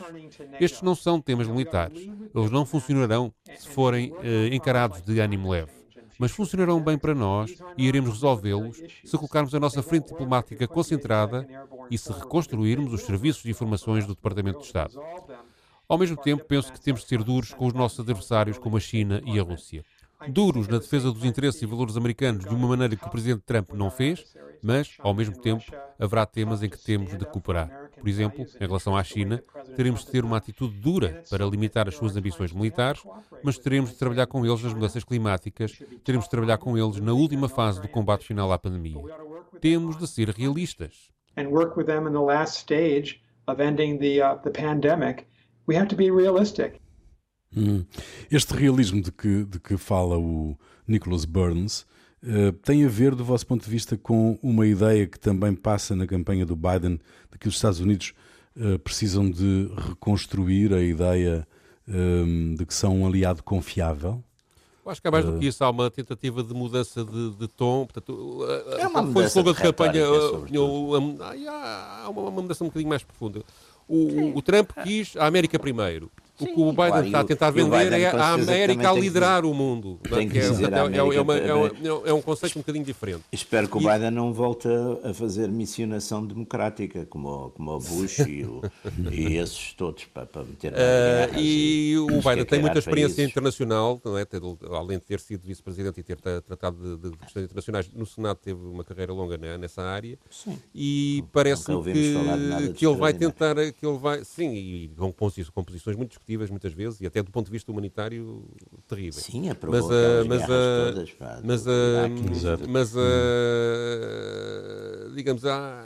Estes não são temas militares. Eles não funcionarão se forem eh, encarados de ânimo leve. Mas funcionarão bem para nós e iremos resolvê-los se colocarmos a nossa frente diplomática concentrada e se reconstruirmos os serviços de informações do Departamento de Estado. Ao mesmo tempo, penso que temos de ser duros com os nossos adversários, como a China e a Rússia duros na defesa dos interesses e valores americanos de uma maneira que o Presidente Trump não fez, mas, ao mesmo tempo, haverá temas em que temos de cooperar. Por exemplo, em relação à China, teremos de ter uma atitude dura para limitar as suas ambições militares, mas teremos de trabalhar com eles nas mudanças climáticas, teremos de trabalhar com eles na última fase do combate final à pandemia. Temos de ser realistas. And work with them in the last stage of ending the, uh, the pandemic. We have to be realistic. Hum. Este realismo de que, de que fala o Nicholas Burns uh, tem a ver, do vosso ponto de vista, com uma ideia que também passa na campanha do Biden de que os Estados Unidos uh, precisam de reconstruir a ideia um, de que são um aliado confiável? Eu acho que é mais do que isso, há uma tentativa de mudança de, de tom. Portanto, é uma foi o slogan de campanha. Há uma, uma mudança um bocadinho mais profunda. O, o, Trump quis a América primeiro. O que o Biden claro, está a tentar vender é a América a liderar o mundo. É um conceito um bocadinho diferente. Espero que o Biden não volte a fazer missionação democrática, como, como o Bush e, o, *laughs* e esses todos, para, para meter uh, E o Biden tem muita experiência países. internacional, não é? além de ter sido vice-presidente e ter tratado de, de, questões internacionais, no Senado teve uma carreira longa nessa área. Sim. E parece-me que, que ele vai tentar, que ele vai, sim, e com composições muito muitas vezes, e até do ponto de vista humanitário, terríveis. Sim, aprovou mas, uh, mas, uh, todas, pá, mas, uh, mas uh, digamos, há,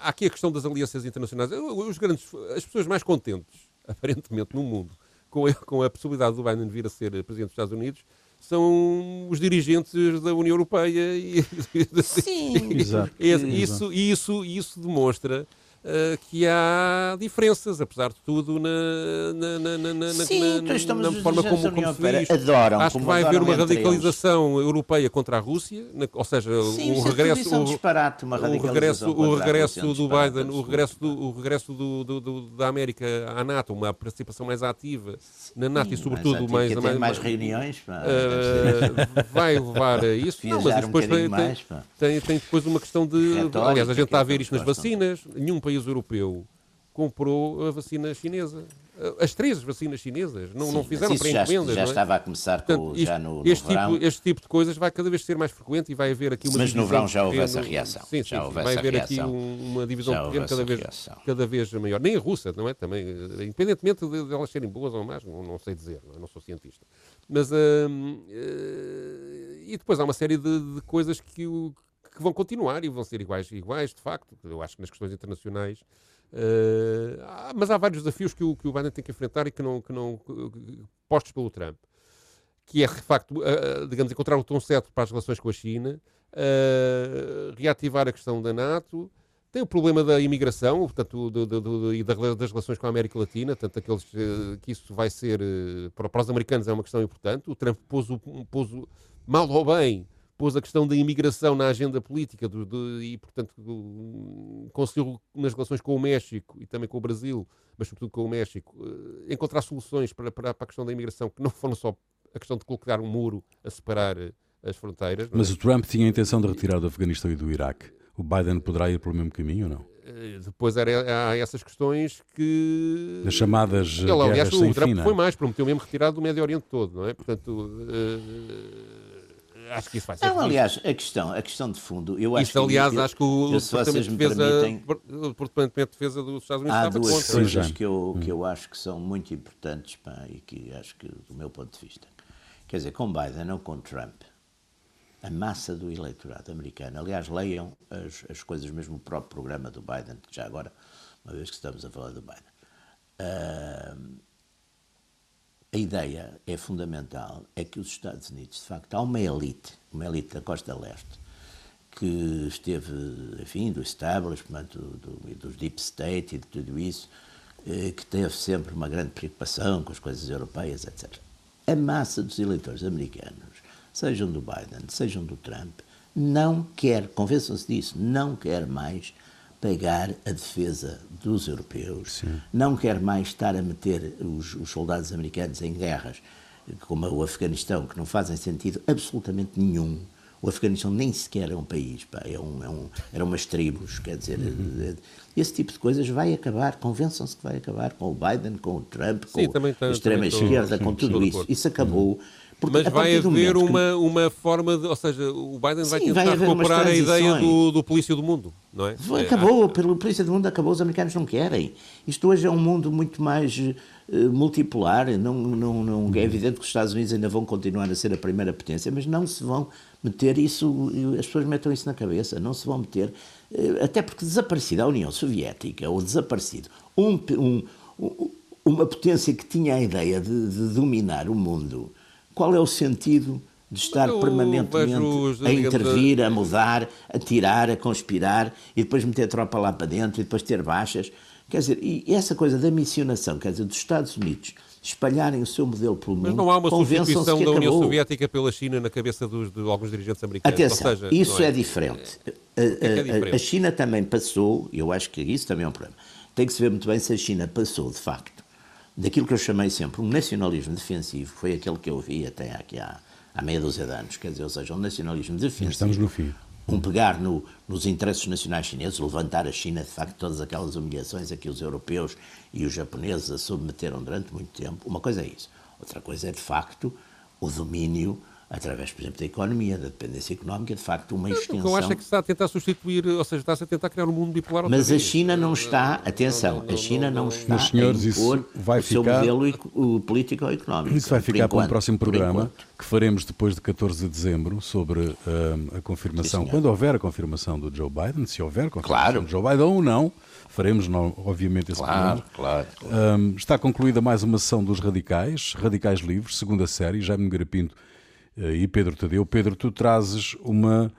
há aqui a questão das alianças internacionais. Os grandes, as pessoas mais contentes, *laughs* aparentemente, no mundo, com a, com a possibilidade do Biden vir a ser presidente dos Estados Unidos, são os dirigentes da União Europeia e, *laughs* Sim, exato, isso, isso, isso demonstra uh, que há diferenças, apesar de tudo, na, na, na, na, Sim, então forma como, como se diz. Adoram, Acho que vai haver uma radicalização eles. europeia contra a Rússia, ou seja, Sim, o regresso, é um disparate, uma o regresso, o regresso do Biden, o regresso, do, o regresso do, do, do, da América à NATO, uma participação mais ativa Sim, na NATO e sobretudo mais, mais, mais reuniões, pá, uh, *laughs* vai levar a isso. Não, mas depois um tem, mais, tem, tem, depois uma questão de, Retórica, aliás, a gente está a ver isto nas vacinas, nenhum país país europeu comprou a vacina chinesa. As três vacinas chinesas não, Sim, não fizeram pré-encomendas. Já, já é? estava a começar Portanto, com, já no, no este, verão. Tipo, este tipo de coisas vai cada vez ser mais frequente e vai haver aqui uma Mas no verão já houve essa reação. Sim, sim, sim vai haver aqui uma divisão terreno cada vez, cada vez maior. Nem a russa, não é? Também, independentemente de, de elas serem boas ou más, não, não sei dizer, não, é? não sou cientista. Mas, uh, uh, e depois há uma série de, de coisas que, o, que vão continuar e vão ser iguais, iguais, de facto. Eu acho que nas questões internacionais. Uh, mas há vários desafios que o, que o Biden tem que enfrentar e que não, que não que, postos pelo Trump. Que é, de facto, uh, digamos, encontrar o tom certo para as relações com a China, uh, reativar a questão da NATO, tem o problema da imigração, portanto, do, do, do, e das relações com a América Latina, tanto aqueles que isso vai ser, para, os americanos é uma questão importante. O Trump pôs, o, pôs mal ou bem, pôs a questão da imigração na agenda política do, e, portanto, conseguiu nas relações com o México e também com o Brasil, mas sobretudo com o México, uh, encontrar soluções para, para, para, a questão da imigração que não foram só a questão de colocar um muro a separar uh, as fronteiras. Mas é? o Trump tinha a intenção de retirar do Afeganistão e do Iraque. O Biden poderá ir pelo mesmo caminho ou não? Uh, depois era, há essas questões que. As chamadas. Ele, aliás, o Trump foi mais, prometeu mesmo retirar do Médio Oriente todo, não é? Portanto acho que isso vai ser. Não, aliás, a questão, a questão de fundo, eu acho isso, aliás, que, acho que o, eu, Departamento, de defesa, permitem, o Departamento de Defesa dos Estados Unidos há duas contra. coisas que eu, que eu acho que são muito importantes pá, e que acho que, do meu ponto de vista, quer dizer, com Biden ou com Trump, a massa do eleitorado americano, aliás, leiam as, as coisas, mesmo o próprio programa do Biden, já agora, uma vez que estamos a falar do Biden. Uh, a ideia é fundamental, é que os Estados Unidos, de facto, há uma elite, uma elite da costa leste, que esteve, enfim, do establishment, do, do, dos deep state e de tudo isso, eh, que teve sempre uma grande preocupação com as coisas europeias, etc. A massa dos eleitores americanos, sejam do Biden, sejam do Trump, não quer, convençam-se disso, não quer mais pagar a defesa dos europeus, Sim. não quer mais estar a meter os, os, soldados americanos em guerras como o Afeganistão, que não fazem sentido absolutamente nenhum. O Afeganistão nem sequer é um país, pá, é um, é um, eram umas tribos, quer dizer, uhum. esse tipo de coisas vai acabar, convençam-se que vai acabar com o Biden, com o Trump, com sim, a extrema-esquerda, com tudo isso. Isso acabou. Uhum. Porque Mas vai haver uma, que... uma forma de. Ou seja, o Biden Sim, vai tentar vai recuperar a ideia do, do polícia do mundo, não é? Acabou, pelo polícia do mundo acabou, os americanos não querem. Isto hoje é um mundo muito mais uh, multipolar. Não, não, não, é evidente que os Estados Unidos ainda vão continuar a ser a primeira potência, mas não se vão meter isso, as pessoas metam isso na cabeça, não se vão meter. Uh, até porque desaparecida a União Soviética, ou desaparecido um, um, uma potência que tinha a ideia de, de dominar o mundo qual é o sentido de estar eu permanentemente os, a intervir, a mudar, a tirar, a conspirar e depois meter tropa lá para dentro e depois ter baixas? Quer dizer, e essa coisa da missionação, quer dizer, dos Estados Unidos espalharem o seu modelo pelo mundo. Mas não há uma substituição da União Soviética pela China na cabeça dos, de alguns dirigentes americanos. Atenção, seja, isso é, é, diferente. A, é, é diferente. a, China também passou, eu acho que isso também é um problema. Tem que se ver muito bem se a China passou, de facto, daquilo que eu chamei sempre um nacionalismo defensivo, foi aquele que eu vi até aqui há, há meia dúzia de anos, quer dizer, ou seja, um nacionalismo defensivo. Estamos no fim. Um pegar no, nos interesses nacionais chineses, levantar a China, de facto, todas aquelas humilhações a que os europeus e os japoneses a submeteram durante muito tempo. Uma coisa é isso. Outra coisa é, de facto, o domínio através, por exemplo, da economia, da dependência económica, de facto, uma extensão... O que eu acho é que está a tentar substituir, ou seja, está-se a tentar criar um mundo bipolar... Mas a China não está, atenção, a China não está senhores, a impor vai o seu modelo político ou económico. Isso vai ficar para um próximo programa, que faremos depois de 14 de dezembro, sobre uh, a confirmação, Sim, quando houver a confirmação do Joe Biden, se houver confirmação claro. do Joe Biden ou não, faremos, não, obviamente, esse claro, programa. Claro, claro. Um, está concluída mais uma sessão dos Radicais, Radicais Livres, segunda série, Jaime Garapinto eh, e Pedro Tadeu. Pedro, tu trazes uma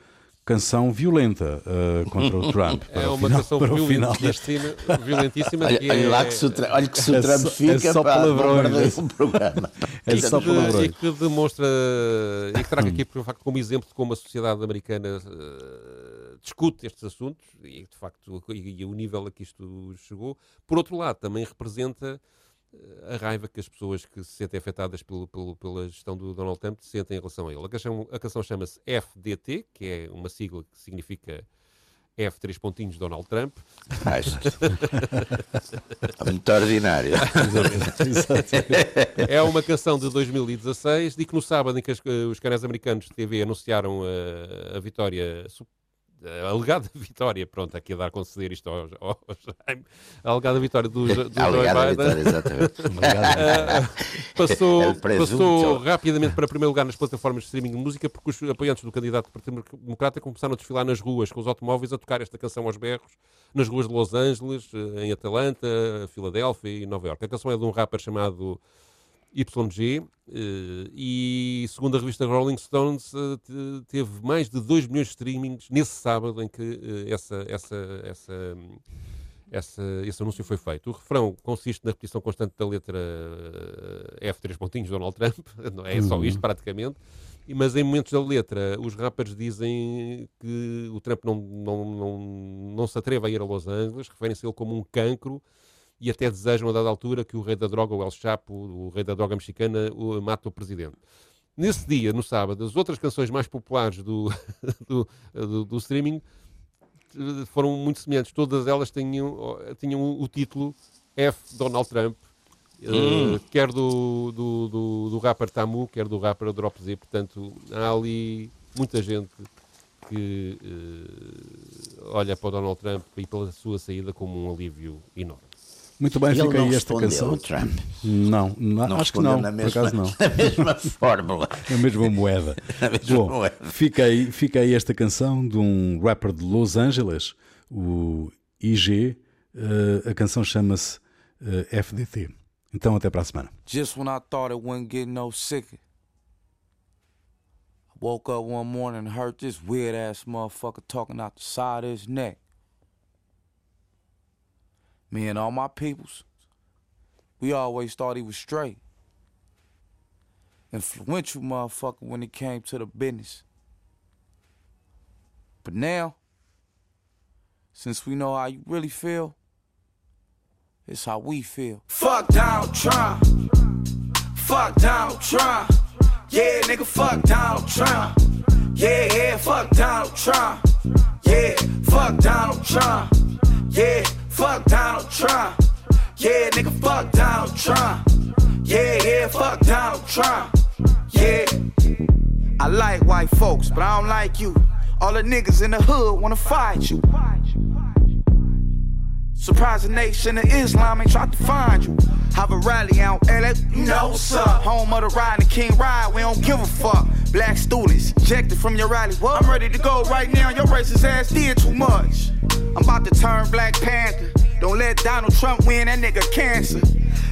canção violenta uh, contra o *laughs* Trump. é uma final, canção violentíssima, violentíssima olha, que olha é... lá que se o, olha que se o é Trump só, fica é só palavrões. um programa. É e, só que, e que demonstra e que traga *clears throat* aqui por facto como exemplo de como a sociedade americana uh, discute estes assuntos e de facto e, e o nível a que isto chegou. Por outro lado, também representa a raiva que as pessoas que se sentem afetadas pelo, pelo, pela gestão do Donald Trump sentem em relação a ele. A canção, a canção chama-se FDT, que é uma sigla que significa F três pontinhos Donald Trump. *laughs* Muito ordinário. *laughs* é uma canção de 2016 e que no sábado em que os canais americanos de TV anunciaram a, a vitória a alegada *laughs* vitória, pronto, aqui a dar a conceder isto ao, ao Jaime, a alegada vitória do, do *laughs* Joe Biden. Vitória, exatamente. *laughs* uh, passou é passou rapidamente para primeiro lugar nas plataformas de streaming de música, porque os apoiantes do candidato do Partido Democrata começaram a desfilar nas ruas com os automóveis a tocar esta canção aos berros, nas ruas de Los Angeles, eh, em Atlanta, Filadélfia e Nova York. A canção é de um rapper chamado YG, eh, e segundo a revista Rolling Stones, eh, teve mais de 2 milhões de streamings nesse sábado em que eh, essa, essa, essa, essa, esse anúncio foi feito. O refrão consiste na repetição constante da letra F3 pontinhos Donald Trump, *laughs* não é só uhum. isto praticamente, mas em momentos da letra os rappers dizem que o Trump não, não, não, não se atreve a ir a Los Angeles, referem-se a ele como um cancro, e até desejam, a dada altura, que o rei da droga, o El Chapo, o rei da droga mexicana, o, mate o presidente. Nesse dia, no sábado, as outras canções mais populares do, *laughs* do, do, do streaming foram muito semelhantes. Todas elas tinham, tinham o título F. Donald Trump, eh, hum. uh, quer do, do, do, do, rapper Tamu, quer do rapper Drop Z. Portanto, há ali muita gente que uh, olha para o Donald Trump e pela sua saída como um alívio enorme. Muito bem, fica aí esta canção. Trump. Não, não, não acho que não, mesma, por acaso não. *laughs* Na mesma fórmula. *laughs* a mesma moeda. *laughs* A mesma Bom, moeda. Fica aí, fica aí esta canção de um rapper de Los Angeles, o IG. Uh, a canção chama-se uh, eh, FDT. Então até para a semana. Just when I thought it wouldn't get no sicker. I woke up one morning and heard this weird ass motherfucker talking out the side of his neck. Me and all my peoples, we always thought he was straight. Influential motherfucker when it came to the business. But now, since we know how you really feel, it's how we feel. Fuck Donald Trump. Fuck Donald Trump. Yeah, nigga, fuck Donald Trump. Yeah, yeah, fuck Donald Trump. Yeah, fuck Donald Trump. Yeah, fuck Donald Trump. Yeah, nigga, fuck Donald Trump. Yeah, yeah, fuck Donald Trump. Yeah. I like white folks, but I don't like you. All the niggas in the hood wanna fight you. Surprise the nation of Islam ain't tried to find you. Have a rally out LA, you know what's up. Home of the ride and King Ride, we don't give a fuck. Black students ejected from your rally. What? I'm ready to go right now, your racist ass did too much. I'm about to turn Black Panther. Don't let Donald Trump win, that nigga cancer.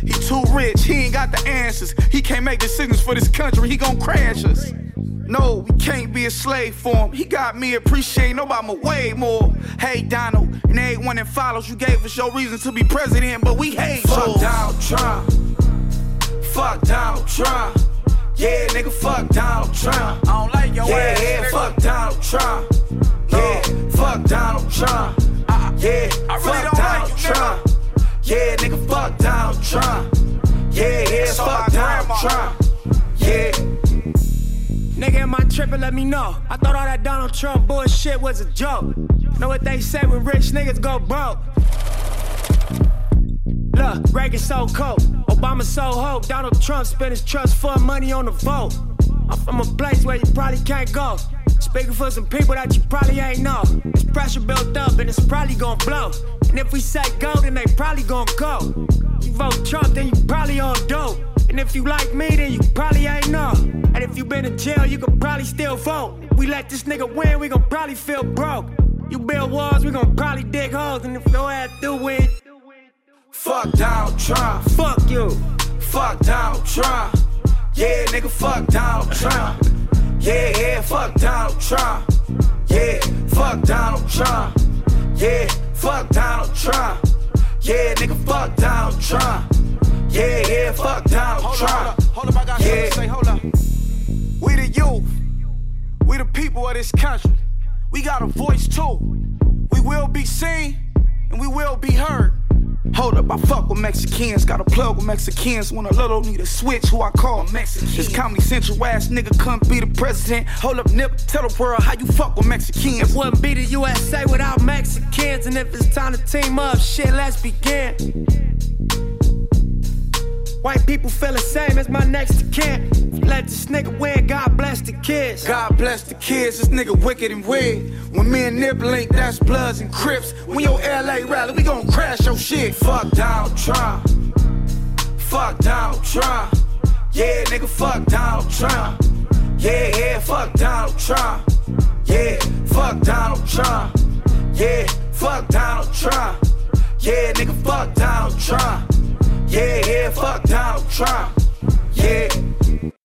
He too rich, he ain't got the answers. He can't make decisions for this country, he gon' crash us. No, we can't be a slave for him. He got me appreciating Obama way more. Hey, Donald, and everyone that follows, you gave us your reason to be president, but we hate Fuck yours. Donald Trump. Fuck Donald Trump. Yeah, nigga, fuck Donald Trump. I don't like your yeah, ass. Yeah, fuck Donald Trump. Yeah, fuck Donald Trump. Yeah, I really fuck Donald like Trump. Yeah, nigga, fuck Donald Trump. Yeah, yeah, fuck Donald Trump. Yeah. Nigga, am I tripping? Let me know. I thought all that Donald Trump bullshit was a joke. Know what they say when rich niggas go broke? Look, Reagan so cold, Obama so hope. Donald Trump spent his trust fund money on the vote. I'm from a place where you probably can't go. Speaking for some people that you probably ain't know. This pressure built up and it's probably gonna blow. And if we say go, then they probably gonna go. You vote Trump, then you probably on dope. And if you like me, then you probably ain't know. And if you been in jail, you could probably still vote. We let this nigga win, we gon' probably feel broke. You build walls, we gon' probably dig holes. And if your ass do win, fuck Donald Trump. Fuck you. Fuck Donald Trump. Yeah, nigga, fuck Donald Trump. Yeah, yeah, fuck Donald Trump. Yeah, fuck Donald Trump. Yeah, fuck Donald Trump. Yeah, nigga, fuck Donald Trump. Yeah, yeah, fuck Donald hold Trump. Up, hold up, hold up, I got yeah. to say, hold up. We the youth. We the people of this country. We got a voice too. We will be seen and we will be heard. Hold up, I fuck with Mexicans. Got a plug with Mexicans. When a little need a switch, who I call Mexican. This Comedy Central ass nigga couldn't be the president. Hold up, Nip, tell the world how you fuck with Mexicans. It wouldn't be the USA without Mexicans. And if it's time to team up, shit, let's begin. White people feel the same as my next kin. Let this nigga win, God bless the kids. God bless the kids, this nigga wicked and weird. When me and Nip link, that's Bloods and Crips. When your LA rally, we gon' crash your shit. Fuck Donald Trump. Fuck Donald Trump. Yeah, nigga, fuck Donald Trump. Yeah, yeah, fuck Donald Trump. Yeah, fuck Donald Trump. Yeah, fuck Donald Trump. Yeah, nigga, fuck Donald Trump. Yeah, yeah, fuck Donald Trump. Yeah.